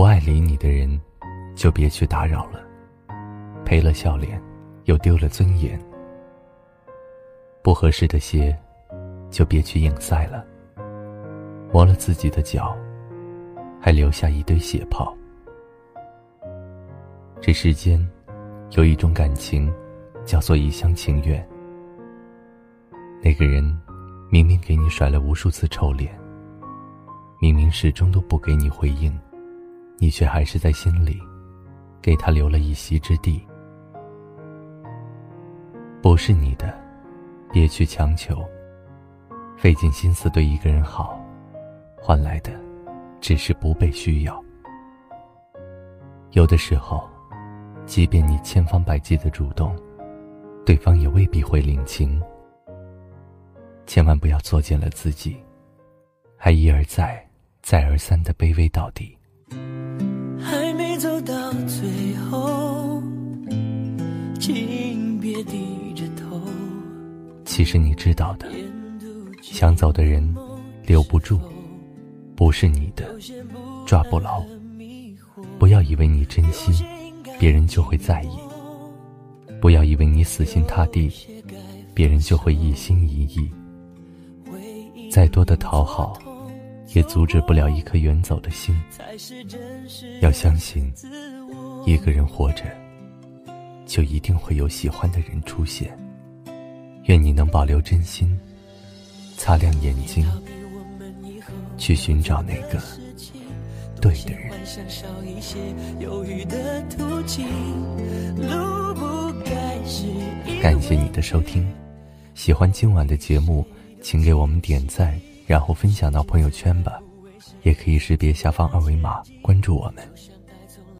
不爱理你的人，就别去打扰了。赔了笑脸，又丢了尊严。不合适的鞋，就别去硬塞了。磨了自己的脚，还留下一堆血泡。这世间，有一种感情，叫做一厢情愿。那个人，明明给你甩了无数次臭脸，明明始终都不给你回应，你却还是在心里，给他留了一席之地。不是你的，别去强求。费尽心思对一个人好，换来的只是不被需要。有的时候，即便你千方百计的主动，对方也未必会领情。千万不要作践了自己，还一而再、再而三的卑微到底。还没走到最后，请别低着头。其实你知道的，想走的人留不住，不是你的抓不牢。不要以为你真心，别人就会在意；不要以为你死心塌地，别人就会一心一意。再多的讨好，也阻止不了一颗远走的心。要相信，一个人活着，就一定会有喜欢的人出现。愿你能保留真心，擦亮眼睛，去寻找那个对的人。感谢你的收听，喜欢今晚的节目，请给我们点赞，然后分享到朋友圈吧。也可以识别下方二维码关注我们。